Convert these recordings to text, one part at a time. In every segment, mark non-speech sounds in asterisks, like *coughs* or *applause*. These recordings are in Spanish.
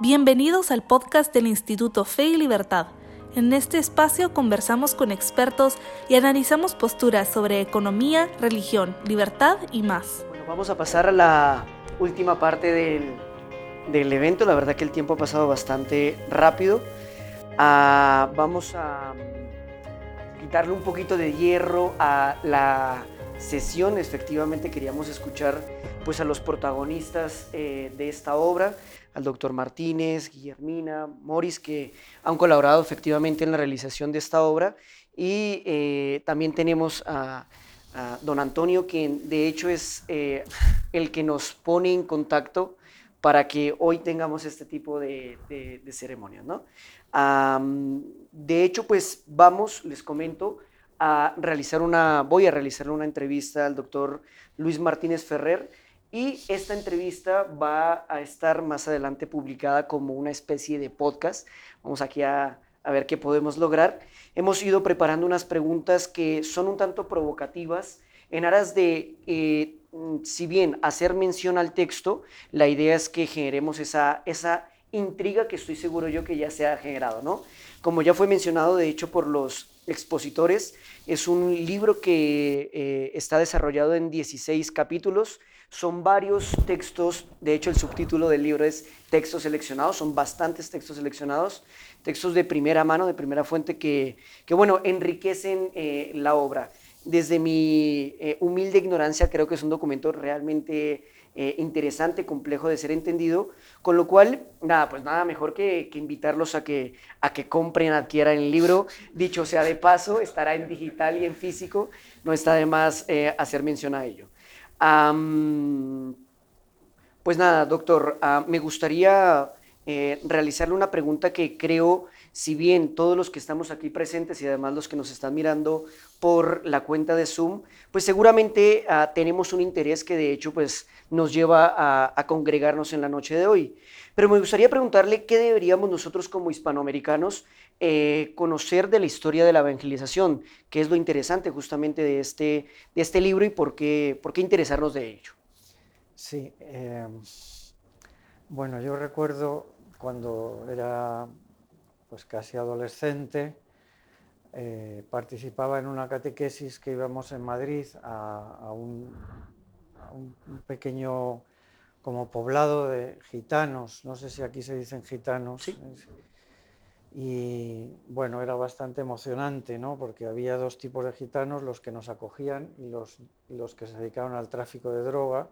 Bienvenidos al podcast del Instituto Fe y Libertad. En este espacio conversamos con expertos y analizamos posturas sobre economía, religión, libertad y más. Bueno, vamos a pasar a la última parte del, del evento. La verdad que el tiempo ha pasado bastante rápido. Ah, vamos a quitarle un poquito de hierro a la sesión. Efectivamente queríamos escuchar pues a los protagonistas eh, de esta obra al doctor Martínez, Guillermina, Morris, que han colaborado efectivamente en la realización de esta obra. Y eh, también tenemos a, don Antonio, que de hecho es eh, el que nos pone en contacto para que hoy tengamos este tipo de, ceremonias. ¿no? de hecho, pues vamos, les comento, a realizar una, voy a realizar una entrevista al doctor Luis Martínez Ferrer, y esta entrevista va a estar más adelante publicada como una especie de podcast. Vamos aquí a, ver qué podemos lograr. Hemos ido preparando unas preguntas que son un tanto provocativas en aras de, eh, si bien hacer mención al texto, la idea es que generemos esa, esa intriga que estoy seguro yo que ya se ha generado, ¿no? Como ya fue mencionado, de hecho, por los expositores, es un libro que eh, está desarrollado en 16 capítulos son varios textos, de hecho el subtítulo del libro es textos seleccionados, son bastantes textos seleccionados, textos de primera mano, de primera fuente que, que bueno, enriquecen eh, la obra. Desde mi eh, humilde ignorancia creo que es un documento realmente eh, interesante, complejo de ser entendido, con lo cual, nada, pues nada mejor que, que, invitarlos a que, a que compren, adquieran el libro. Dicho sea de paso, estará en digital y en físico, no está de más hacer mención a ello pues nada, doctor, ah, me gustaría eh, realizarle una pregunta que creo, si bien todos los que estamos aquí presentes y además los que nos están mirando por la cuenta de Zoom, pues seguramente ah, tenemos un interés que de hecho pues nos lleva a, congregarnos en la noche de hoy. Pero me gustaría preguntarle qué deberíamos nosotros como hispanoamericanos eh, conocer de la historia de la evangelización, qué es lo interesante justamente de este, de este libro y por qué, por qué interesarnos de ello. Sí, eh, bueno, yo recuerdo cuando era pues casi adolescente, eh, participaba en una catequesis que íbamos en Madrid a, un, pequeño como poblado de gitanos, no sé si aquí se dicen gitanos. Y bueno, era bastante emocionante, ¿no? Porque había dos tipos de gitanos, los que nos acogían y los, los que se dedicaban al tráfico de droga.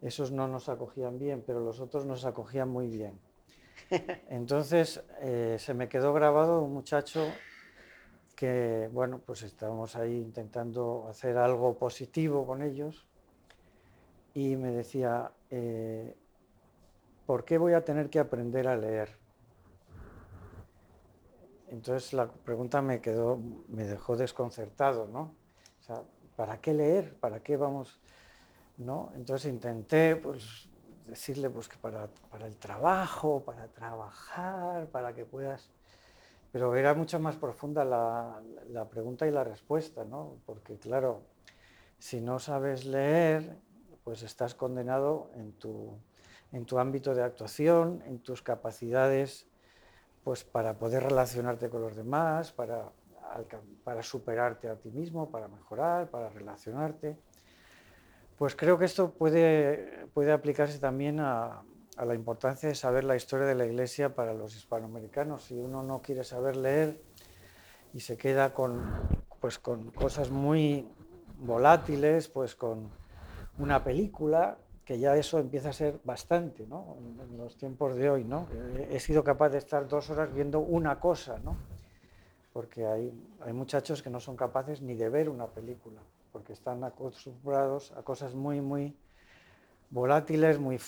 Esos no nos acogían bien, pero los otros nos acogían muy bien. *laughs* Entonces eh, se me quedó grabado un muchacho que, bueno, pues estábamos ahí intentando hacer algo positivo con ellos y me decía, eh, ¿por qué voy a tener que aprender a leer? Entonces la pregunta me quedó, me dejó desconcertado, ¿no? O sea, ¿para qué leer? ¿Para qué vamos? ¿No? Entonces intenté, pues, decirle pues, que para, para el trabajo, para trabajar, para que puedas... Pero era mucho más profunda la, la pregunta y la respuesta, ¿no? Porque claro, si no sabes leer, pues estás condenado en tu, en tu ámbito de actuación, en tus capacidades pues para poder relacionarte con los demás, para, para superarte a ti mismo, para mejorar, para relacionarte. Pues creo que esto puede, puede aplicarse también a, la importancia de saber la historia de la Iglesia para los hispanoamericanos. Si uno no quiere saber leer y se queda con, pues con cosas muy volátiles, pues con una película, ya eso empieza a ser bastante, ¿no? En, los tiempos de hoy, ¿no? He sido capaz de estar dos horas viendo una cosa, ¿no? Porque hay, hay muchachos que no son capaces ni de ver una película porque están acostumbrados a cosas muy, muy volátiles, muy,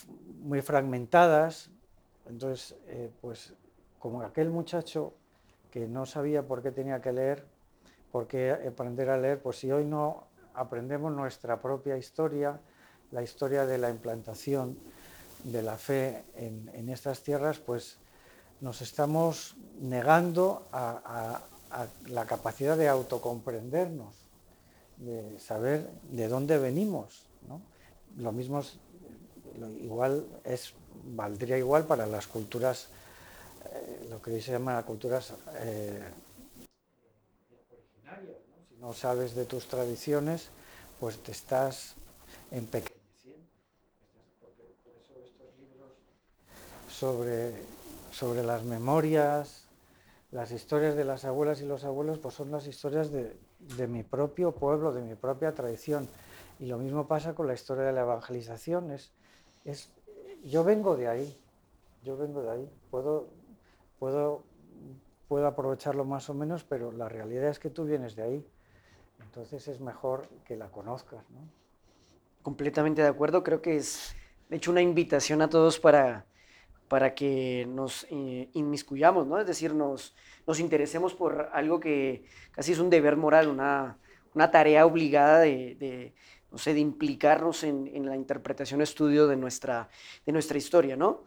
muy fragmentadas. Entonces, eh, pues como aquel muchacho que no sabía por qué tenía que leer, por qué aprender a leer, pues si hoy no aprendemos nuestra propia historia, la historia de la implantación de la fe en, estas tierras, pues nos estamos negando a la capacidad de autocomprendernos de saber de dónde venimos. ¿no? Lo mismo, igual es valdría igual para las culturas, eh, lo que se llama culturas eh, originarias. Si no sabes de tus tradiciones, pues te estás empequeñeciendo. Por eso estos libros sobre, sobre las memorias, las historias de las abuelas y los abuelos, pues son las historias de, de mi propio pueblo, de mi propia tradición. Y lo mismo pasa con la historia de la evangelización. Es, es, yo vengo de ahí, yo vengo de ahí. Puedo, puedo, puedo aprovecharlo más o menos, pero la realidad es que tú vienes de ahí. Entonces es mejor que la conozcas. ¿no? Completamente de acuerdo. Creo que es, de hecho, una invitación a todos para, para que nos eh, inmiscuyamos, ¿no? Es decir, nos, nos interesemos por algo que casi es un deber moral, una, una tarea obligada de, no sé, de implicarnos en, en, la interpretación estudio de nuestra, de nuestra historia, ¿no?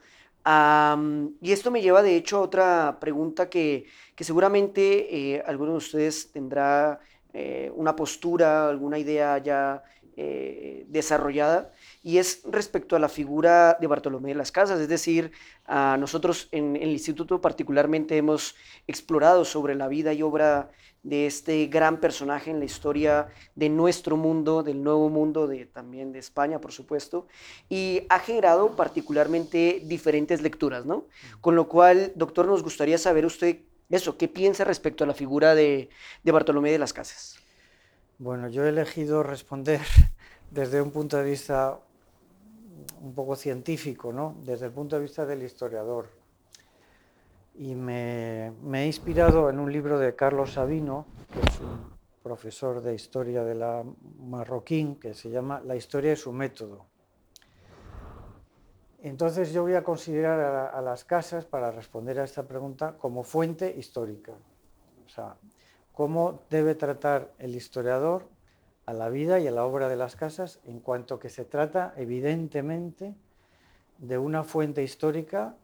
Y esto me lleva, de hecho, a otra pregunta que, que seguramente eh, alguno de ustedes tendrá eh, una postura, alguna idea ya eh, desarrollada, y es respecto a la figura de Bartolomé de las Casas, es decir, a nosotros en, el instituto particularmente hemos explorado sobre la vida y obra de este gran personaje en la historia de nuestro mundo, del nuevo mundo, de, también de España, por supuesto, y ha generado particularmente diferentes lecturas, ¿no? Con lo cual, doctor, nos gustaría saber usted eso, ¿qué piensa respecto a la figura de, de Bartolomé de las Casas? Bueno, yo he elegido responder *laughs* desde un punto de vista un poco científico, ¿no? desde el punto de vista del historiador. Y me, he inspirado en un libro de Carlos Sabino, que es un profesor de historia de la marroquín, que se llama La historia y su método. Entonces yo voy a considerar a, a las casas, para responder a esta pregunta, como fuente histórica. O sea, cómo debe tratar el historiador a la vida y a la obra de las casas en cuanto que se trata evidentemente de una fuente histórica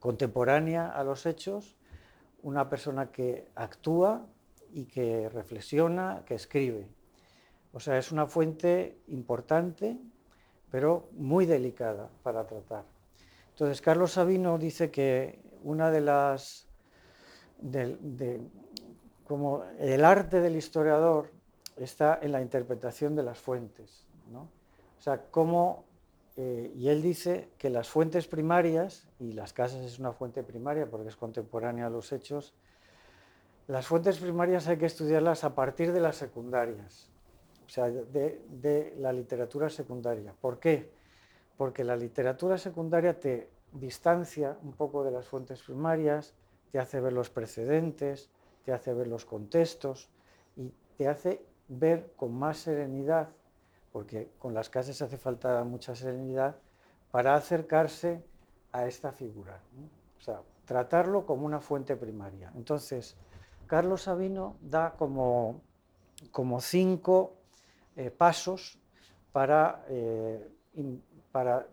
contemporánea a los hechos, una persona que actúa y que reflexiona, que escribe. O sea, es una fuente importante, pero muy delicada para tratar. Entonces, Carlos Sabino dice que una de las como el arte del historiador está en la interpretación de las fuentes. O sea, cómo, eh, y él dice que las fuentes primarias, y las casas es una fuente primaria porque es contemporánea a los hechos, las fuentes primarias hay que estudiarlas a partir de las secundarias, o sea, de, de la literatura secundaria. ¿Por qué? Porque la literatura secundaria te distancia un poco de las fuentes primarias, te hace ver los precedentes, te hace ver los contextos y te hace ver con más serenidad, porque con las casas hace falta mucha serenidad, para acercarse a esta figura. O sea, tratarlo como una fuente primaria. Entonces, Carlos Sabino da como, como cinco eh, pasos para, eh, para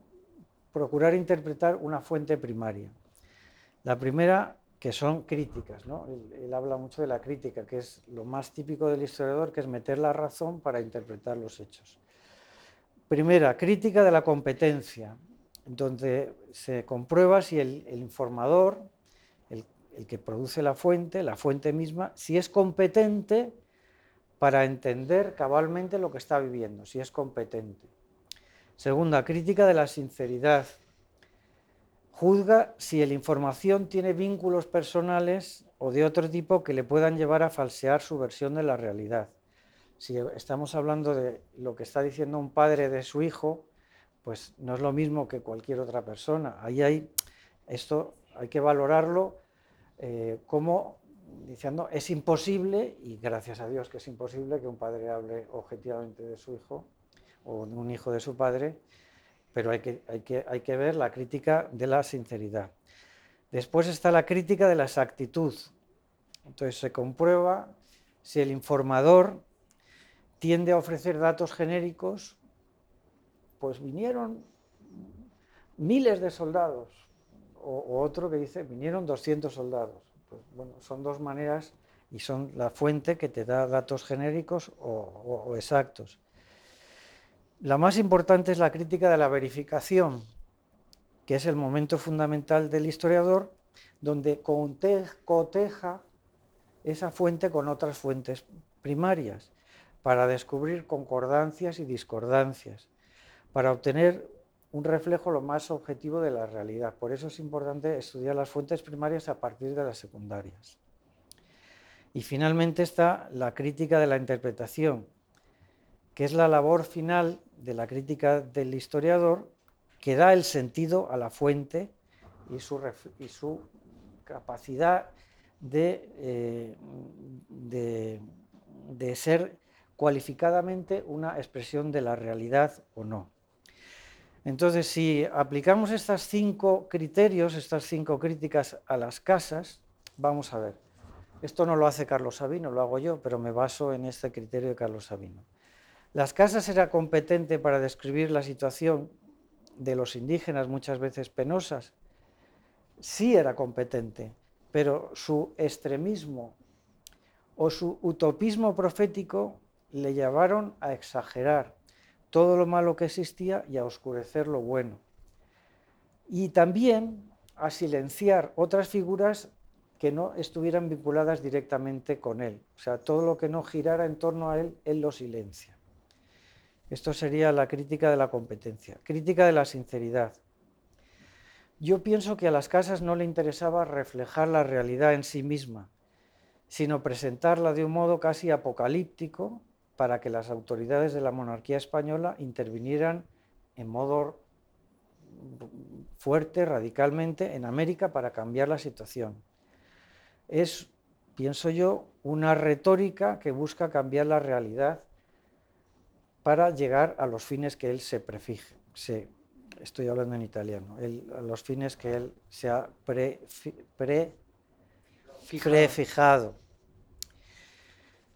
procurar interpretar una fuente primaria. La primera que son críticas. ¿no? Él, habla mucho de la crítica, que es lo más típico del historiador, que es meter la razón para interpretar los hechos. Primera, crítica de la competencia, donde se comprueba si el, el informador, el, el, que produce la fuente, la fuente misma, si es competente para entender cabalmente lo que está viviendo, si es competente. Segunda, crítica de la sinceridad, juzga si la información tiene vínculos personales o de otro tipo que le puedan llevar a falsear su versión de la realidad. Si estamos hablando de lo que está diciendo un padre de su hijo, pues no es lo mismo que cualquier otra persona. Ahí hay, esto hay que valorarlo eh, como diciendo es imposible, y gracias a Dios que es imposible que un padre hable objetivamente de su hijo o de un hijo de su padre, pero hay que, hay, que, hay que ver la crítica de la sinceridad. Después está la crítica de la exactitud. Entonces se comprueba si el informador tiende a ofrecer datos genéricos, pues vinieron miles de soldados, o, otro que dice, vinieron 200 soldados. Pues, bueno, son dos maneras y son la fuente que te da datos genéricos o exactos. La más importante es la crítica de la verificación, que es el momento fundamental del historiador, donde coteja esa fuente con otras fuentes primarias para descubrir concordancias y discordancias, para obtener un reflejo lo más objetivo de la realidad. Por eso es importante estudiar las fuentes primarias a partir de las secundarias. Y finalmente está la crítica de la interpretación, que es la labor final de la crítica del historiador que da el sentido a la fuente y su, y su capacidad de, eh, de, de ser cualificadamente una expresión de la realidad o no. Entonces, si aplicamos estos cinco criterios, estas cinco críticas a las casas, vamos a ver. Esto no lo hace Carlos Sabino, lo hago yo, pero me baso en este criterio de Carlos Sabino. Las casas era competente para describir la situación de los indígenas, muchas veces penosas. Sí era competente, pero su extremismo o su utopismo profético le llevaron a exagerar todo lo malo que existía y a oscurecer lo bueno. Y también a silenciar otras figuras que no estuvieran vinculadas directamente con él. O sea, todo lo que no girara en torno a él, él lo silencia. Esto sería la crítica de la competencia. Crítica de la sinceridad. Yo pienso que a las casas no le interesaba reflejar la realidad en sí misma, sino presentarla de un modo casi apocalíptico para que las autoridades de la monarquía española intervinieran en modo fuerte, radicalmente, en América para cambiar la situación. Es, pienso yo, una retórica que busca cambiar la realidad para llegar a los fines que él se prefije. estoy hablando en italiano, a los fines que él se ha prefijado.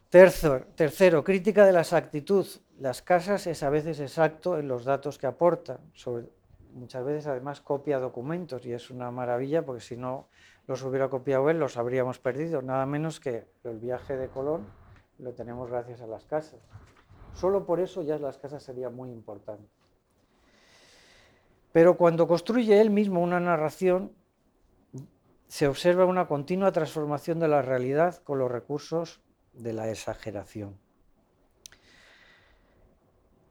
Tercero, crítica de la exactitud. Las casas es a veces exacto en los datos que aporta, muchas veces además copia documentos y es una maravilla porque si no los hubiera copiado él los habríamos perdido, nada menos que el viaje de Colón lo tenemos gracias a las casas. Solo por eso ya las casas sería muy importante. Pero cuando construye él mismo una narración, se observa una continua transformación de la realidad con los recursos de la exageración.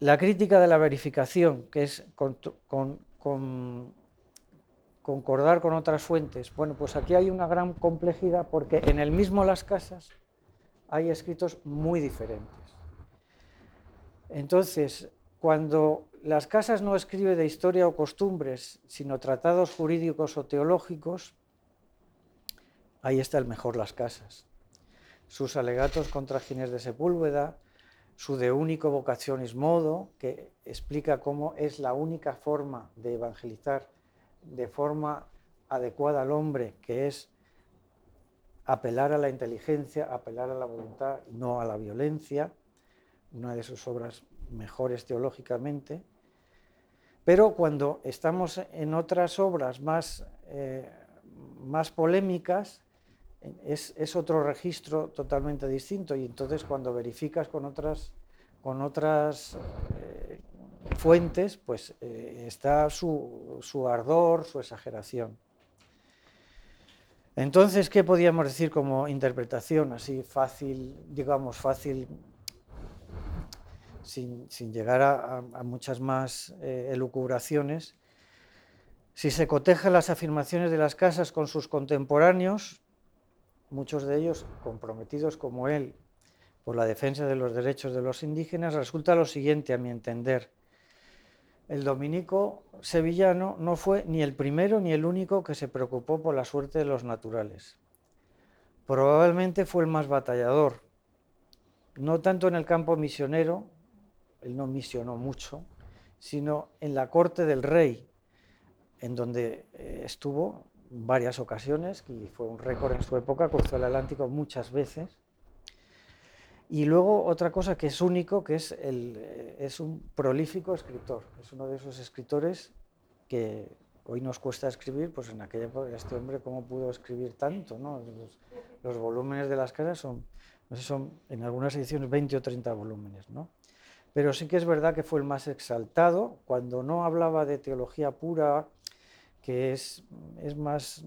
La crítica de la verificación, que es concordar con otras fuentes. Bueno, pues aquí hay una gran complejidad porque en el mismo Las Casas hay escritos muy diferentes. Entonces, cuando Las Casas no escribe de historia o costumbres, sino tratados jurídicos o teológicos, ahí está el mejor Las Casas. Sus alegatos contra Ginés de Sepúlveda, su de único vocaciones modo, que explica cómo es la única forma de evangelizar de forma adecuada al hombre, que es apelar a la inteligencia, apelar a la voluntad, no a la violencia, una de sus obras mejores teológicamente. Pero cuando estamos en otras obras más, eh, más polémicas, es, otro registro totalmente distinto y entonces cuando verificas con otras, con otras eh, fuentes, pues eh, está su, su, ardor, su exageración. Entonces, ¿qué podríamos decir como interpretación así fácil, digamos, fácil, sin, llegar a, muchas más eh, elucubraciones? Si se cotejan las afirmaciones de las casas con sus contemporáneos, muchos de ellos comprometidos como él por la defensa de los derechos de los indígenas, resulta lo siguiente, a mi entender. El dominico sevillano no fue ni el primero ni el único que se preocupó por la suerte de los naturales. Probablemente fue el más batallador, no tanto en el campo misionero, él no misionó mucho, sino en la corte del rey, en donde eh, estuvo varias ocasiones, y fue un récord en su época, cruzó el Atlántico muchas veces. Y luego otra cosa que es único, que es, el, eh, es un prolífico escritor, es uno de esos escritores que hoy nos cuesta escribir, pues en aquella época este hombre cómo pudo escribir tanto, ¿no? Los, volúmenes de las casas son, no sé, son en algunas ediciones 20 o 30 volúmenes, ¿no? Pero sí que es verdad que fue el más exaltado, cuando no hablaba de teología pura, que es, más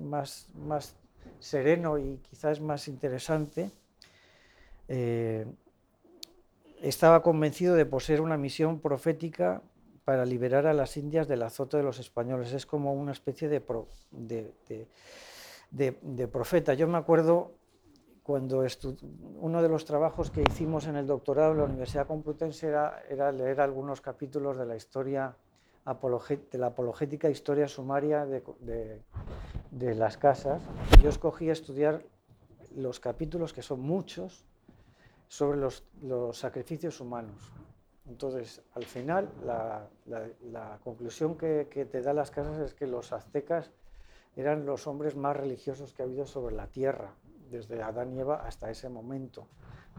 sereno y quizás más interesante, eh, estaba convencido de poseer una misión profética para liberar a las Indias del azote de los españoles. Es como una especie de, de, profeta. Yo me acuerdo cuando uno de los trabajos que hicimos en el doctorado en la Universidad Complutense era, era leer algunos capítulos de la historia de la apologética historia sumaria de, de las casas. Yo escogí estudiar los capítulos, que son muchos, sobre los, los sacrificios humanos. Entonces, al final, la, la, conclusión que, que, te da las casas es que los aztecas eran los hombres más religiosos que ha habido sobre la tierra, desde Adán y Eva hasta ese momento,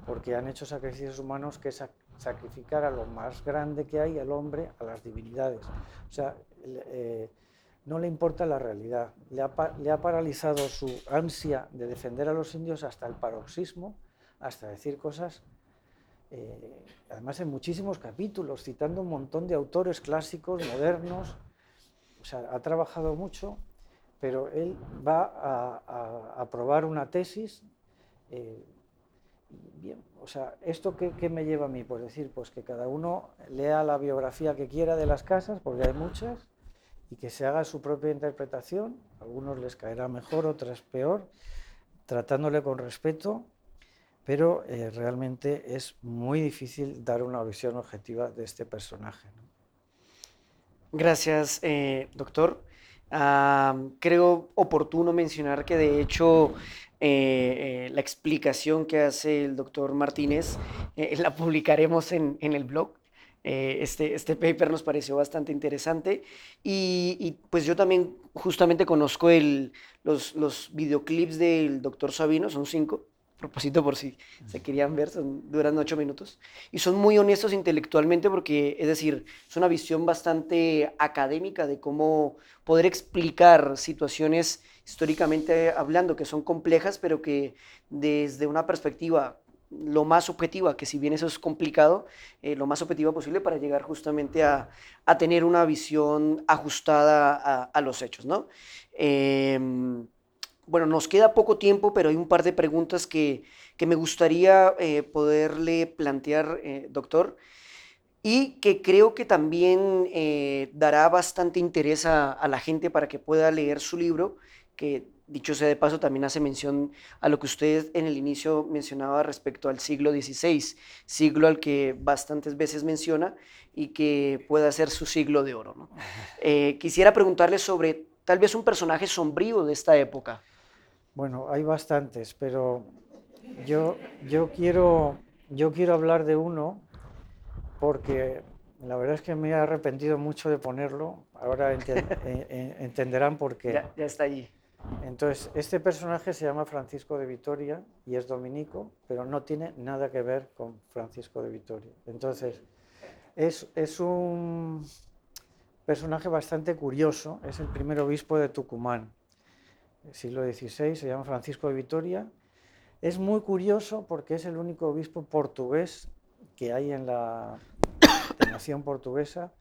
porque han hecho sacrificios humanos que es sacrificar a lo más grande que hay, al hombre, a las divinidades. O sea, eh, no le importa la realidad, le ha, le ha paralizado su ansia de defender a los indios hasta el paroxismo hasta decir cosas, eh, además en muchísimos capítulos, citando un montón de autores clásicos, modernos, o sea, ha trabajado mucho, pero él va a, a, probar una tesis. Eh, bien, o sea, ¿esto qué, qué, me lleva a mí? Pues decir, pues que cada uno lea la biografía que quiera de las casas, porque hay muchas, y que se haga su propia interpretación, a algunos les caerá mejor, otras peor, tratándole con respeto pero eh, realmente es muy difícil dar una visión objetiva de este personaje. Gracias, eh, doctor. Creo oportuno mencionar que de hecho eh, la explicación que hace el doctor Martínez *laughs* la publicaremos en, el blog. este, este paper nos pareció bastante interesante y, pues yo también justamente conozco el, los, los videoclips del doctor Sabino, son cinco, propósito por si se querían ver, duran ocho minutos. Y son muy honestos intelectualmente porque, es decir, es una visión bastante académica de cómo poder explicar situaciones históricamente hablando que son complejas, pero que desde una perspectiva lo más objetiva, que si bien eso es complicado, eh, lo más objetiva posible para llegar justamente a, a tener una visión ajustada a, a los hechos, ¿no? Eh, bueno, nos queda poco tiempo, pero hay un par de preguntas que, me gustaría eh, poderle plantear, eh, doctor, y que creo que también eh, dará bastante interés a, la gente para que pueda leer su libro, que dicho sea de paso también hace mención a lo que usted en el inicio mencionaba respecto al siglo XVI, siglo al que bastantes veces menciona y que pueda ser su siglo de oro. *laughs* quisiera preguntarle sobre tal vez un personaje sombrío de esta época. Bueno, hay bastantes, pero yo, yo, quiero, yo quiero hablar de uno porque la verdad es que me he arrepentido mucho de ponerlo. Ahora *laughs* eh, eh, entenderán por qué. Ya, ya, está allí. Entonces, este personaje se llama Francisco de Vitoria y es dominico, pero no tiene nada que ver con Francisco de Vitoria. Entonces, es, es un personaje bastante curioso. Es el primer obispo de Tucumán siglo XVI, se llama Francisco de Vitoria. Es muy curioso porque es el único obispo portugués que hay en la *coughs* nación portuguesa,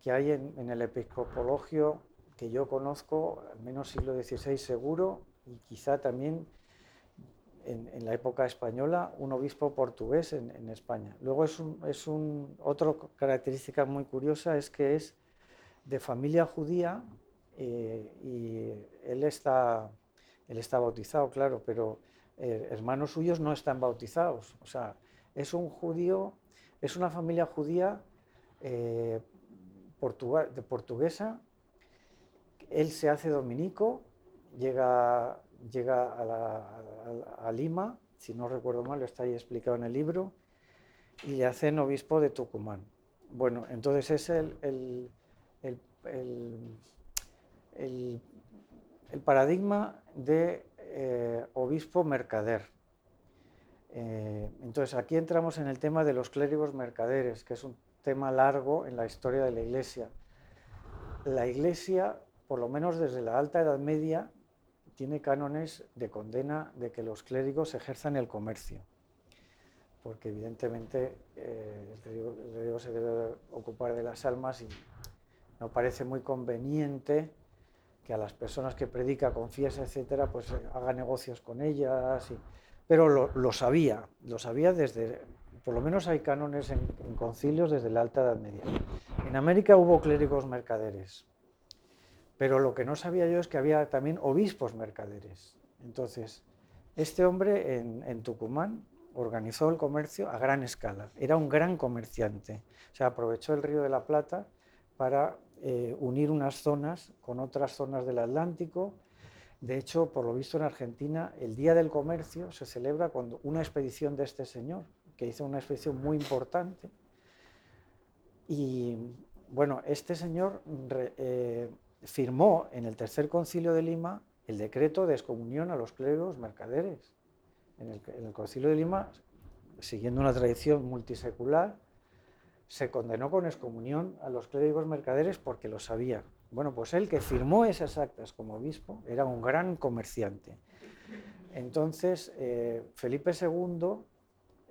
que hay en, el episcopologio que yo conozco, al menos siglo XVI seguro, y quizá también en, la época española, un obispo portugués en, España. Luego es, un, es un, otra característica muy curiosa es que es de familia judía, eh, y él está, él está bautizado, claro, pero eh, hermanos suyos no están bautizados. O sea, es un judío, es una familia judía eh, de portuguesa. Él se hace dominico, llega, llega a, Lima, si no recuerdo mal, está ahí explicado en el libro, y le hacen obispo de Tucumán. Bueno, entonces es el, paradigma de eh, obispo mercader. Eh, entonces aquí entramos en el tema de los clérigos mercaderes, que es un tema largo en la historia de la Iglesia. La Iglesia, por lo menos desde la Alta Edad Media, tiene cánones de condena de que los clérigos ejerzan el comercio, porque evidentemente eh, el, clérigo, se debe ocupar de las almas y no parece muy conveniente que a las personas que predica, confiesa, etcétera, pues eh, haga negocios con ellas. pero lo, sabía, lo sabía desde, por lo menos hay cánones en, concilios desde la Alta Edad Media. En América hubo clérigos mercaderes, pero lo que no sabía yo es que había también obispos mercaderes. Entonces, este hombre en, Tucumán organizó el comercio a gran escala, era un gran comerciante, o sea, aprovechó el río de la Plata para eh, unir unas zonas con otras zonas del Atlántico. De hecho, por lo visto en Argentina, el Día del Comercio se celebra cuando una expedición de este señor, que hizo una expedición muy importante. Y bueno, este señor eh, firmó en el tercer concilio de Lima el decreto de excomunión a los clérigos mercaderes. En el, en el concilio de Lima, siguiendo una tradición multisecular, se condenó con excomunión a los clérigos mercaderes porque lo sabía. Bueno, pues él que firmó esas actas como obispo era un gran comerciante. Entonces, eh, Felipe II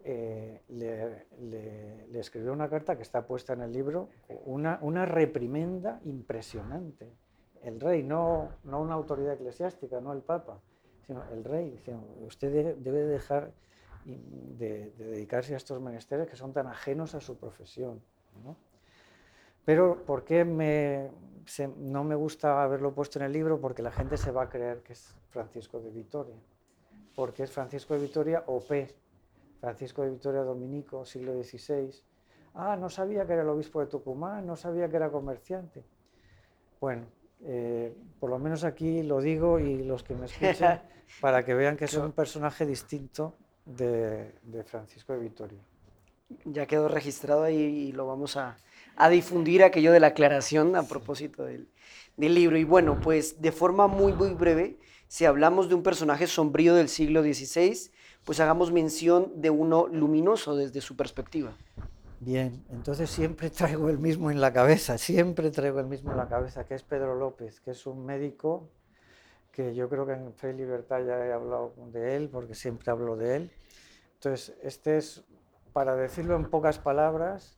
eh, le, escribió una carta que está puesta en el libro, una, reprimenda impresionante. El rey, no, una autoridad eclesiástica, no el papa, sino el rey, diciendo, usted debe dejar de, dedicarse a estos menesteres que son tan ajenos a su profesión. Pero ¿por qué no me gusta haberlo puesto en el libro? Porque la gente se va a creer que es Francisco de Vitoria, porque es Francisco de Vitoria OP, Francisco de Vitoria Dominico, siglo XVI. Ah, no sabía que era el obispo de Tucumán, no sabía que era comerciante. Bueno, eh, por lo menos aquí lo digo y los que me escuchan, *laughs* para que vean que es un personaje distinto de, Francisco de Vitoria. Ya quedó registrado ahí y lo vamos a, difundir aquello de la aclaración a propósito del, libro. Y bueno, pues de forma muy, muy breve, si hablamos de un personaje sombrío del siglo XVI, pues hagamos mención de uno luminoso desde su perspectiva. Bien, entonces siempre traigo el mismo en la cabeza, siempre traigo el mismo en la cabeza, que es Pedro López, que es un médico que yo creo que en Fe y Libertad ya he hablado de él, porque siempre hablo de él. Entonces, este es, para decirlo en pocas palabras,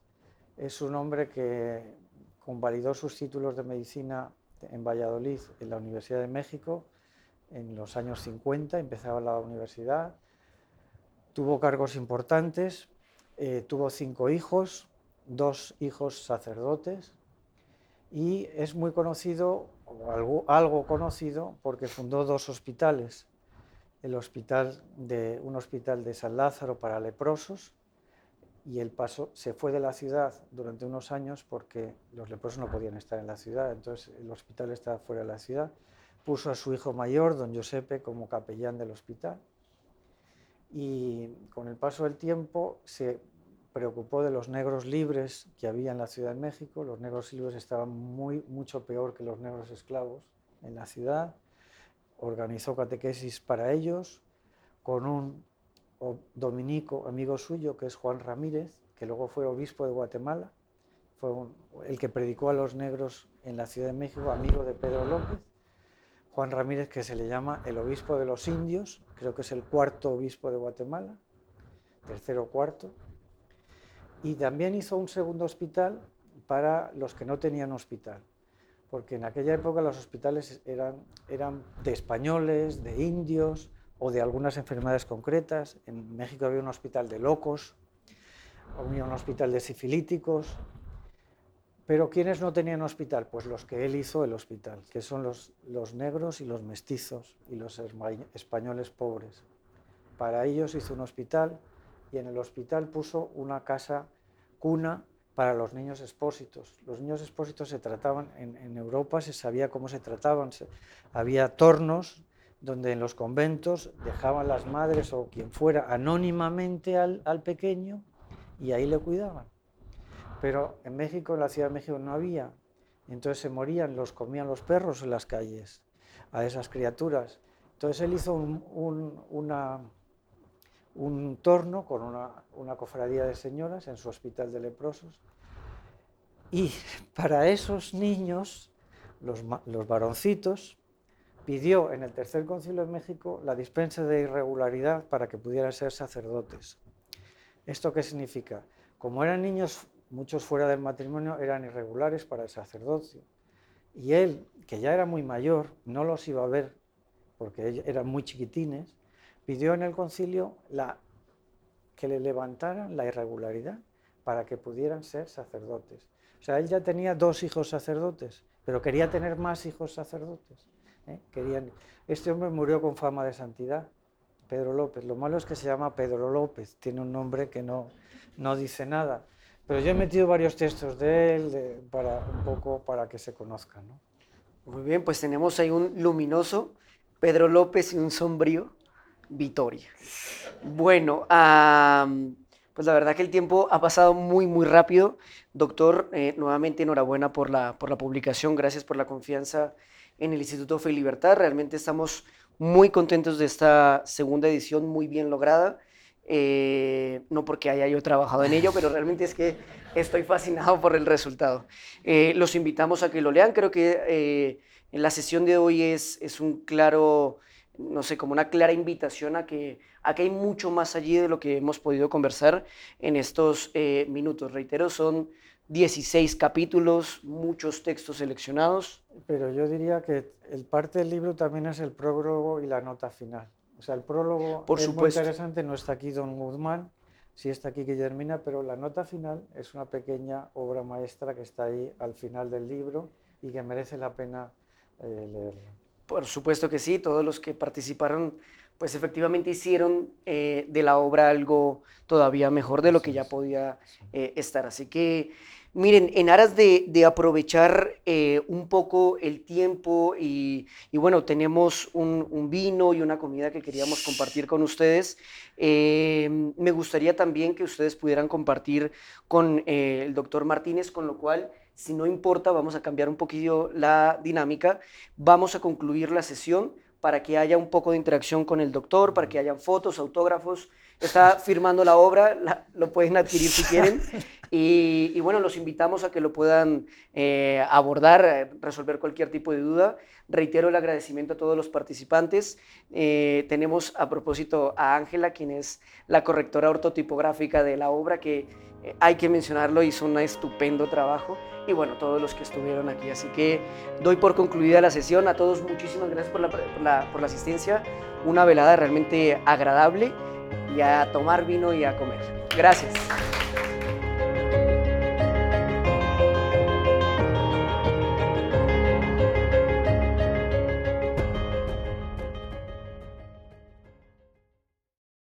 es un hombre que convalidó sus títulos de medicina en Valladolid, en la Universidad de México, en los años 50, empezaba la universidad, tuvo cargos importantes, eh, tuvo cinco hijos, dos hijos sacerdotes, y es muy conocido algo, algo conocido porque fundó dos hospitales, el hospital de, un hospital de San Lázaro para leprosos y el paso se fue de la ciudad durante unos años porque los leprosos no podían estar en la ciudad, entonces el hospital estaba fuera de la ciudad. Puso a su hijo mayor, don Giuseppe, como capellán del hospital. Y con el paso del tiempo se preocupó de los negros libres que había en la Ciudad de México. Los negros libres estaban muy, mucho peor que los negros esclavos en la ciudad. Organizó catequesis para ellos con un dominico amigo suyo, que es Juan Ramírez, que luego fue obispo de Guatemala. Fue el que predicó a los negros en la Ciudad de México, amigo de Pedro López. Juan Ramírez, que se le llama el obispo de los indios, creo que es el cuarto obispo de Guatemala, tercero cuarto y también hizo un segundo hospital para los que no tenían hospital, porque en aquella época los hospitales eran, de españoles, de indios o de algunas enfermedades concretas. En México había un hospital de locos, había un hospital de sifilíticos, pero ¿quiénes no tenían hospital? Pues los que él hizo el hospital, que son los negros y los mestizos y los españoles pobres. Para ellos hizo un hospital y en el hospital puso una casa cuna para los niños expósitos. Los niños expósitos se trataban, en, Europa se sabía cómo se trataban, había tornos donde en los conventos dejaban las madres o quien fuera anónimamente al, al pequeño y ahí le cuidaban. Pero en México, en la Ciudad de México, no había. Entonces se morían, los comían los perros en las calles, a esas criaturas. Entonces él hizo una, un torno con una, cofradía de señoras en su hospital de leprosos. Y para esos niños, los, los varoncitos, pidió en el Tercer Concilio de México la dispensa de irregularidad para que pudieran ser sacerdotes. ¿Esto qué significa? Como eran niños, muchos fuera del matrimonio, eran irregulares para el sacerdocio. Y él, que ya era muy mayor, no los iba a ver porque eran muy chiquitines, pidió en el concilio que le levantaran la irregularidad para que pudieran ser sacerdotes. O sea, él ya tenía dos hijos sacerdotes, pero quería tener más hijos sacerdotes. ¿eh? Querían... Este hombre murió con fama de santidad, Pedro López. Lo malo es que se llama Pedro López, tiene un nombre que no, no dice nada. Pero yo he metido varios textos de él para un poco para que se conozcan. ¿no? Muy bien, pues tenemos ahí un luminoso Pedro López y un sombrío Vitoria. Bueno, pues la verdad que el tiempo ha pasado muy, muy rápido. Doctor, eh, nuevamente enhorabuena por la, por la publicación, gracias por la confianza en el Instituto Fe y Libertad. Realmente estamos muy contentos de esta segunda edición, muy bien lograda. Eh, no porque haya yo trabajado en ello, pero realmente es que estoy fascinado por el resultado. Eh, los invitamos a que lo lean, creo que en la sesión de hoy es, es un claro, no sé, como una clara invitación a que, a que hay mucho más allí de lo que hemos podido conversar en estos minutos. Reitero, son 16 capítulos, muchos textos seleccionados. Pero yo diría que el parte del libro también es el prólogo y la nota final. O sea, el prólogo Por es supuesto. muy interesante, no está aquí Don Guzmán, sí está aquí Guillermina, pero la nota final es una pequeña obra maestra que está ahí al final del libro y que merece la pena eh, leerla. Por supuesto que sí, todos los que participaron, pues efectivamente hicieron eh, de la obra algo todavía mejor de lo que ya podía eh, estar. Así que Miren, en aras de, aprovechar eh, un poco el tiempo y, bueno, tenemos un, vino y una comida que queríamos compartir con ustedes, eh, me gustaría también que ustedes pudieran compartir con el doctor Martínez, con lo cual, si no importa, vamos a cambiar un poquillo la dinámica, vamos a concluir la sesión para que haya un poco de interacción con el doctor, para que hayan fotos, autógrafos, está firmando la obra, lo pueden adquirir si quieren. Y, bueno, los invitamos a que lo puedan eh, abordar, eh, resolver cualquier tipo de duda. Reitero el agradecimiento a todos los participantes. Eh, tenemos a propósito a Ángela, quien es la correctora ortotipográfica de la obra, que hay que mencionarlo, hizo un estupendo trabajo. Y bueno, todos los que estuvieron aquí. Así que doy por concluida la sesión. A todos muchísimas gracias por la, por la asistencia. Una velada realmente agradable y a tomar vino y a comer. Gracias.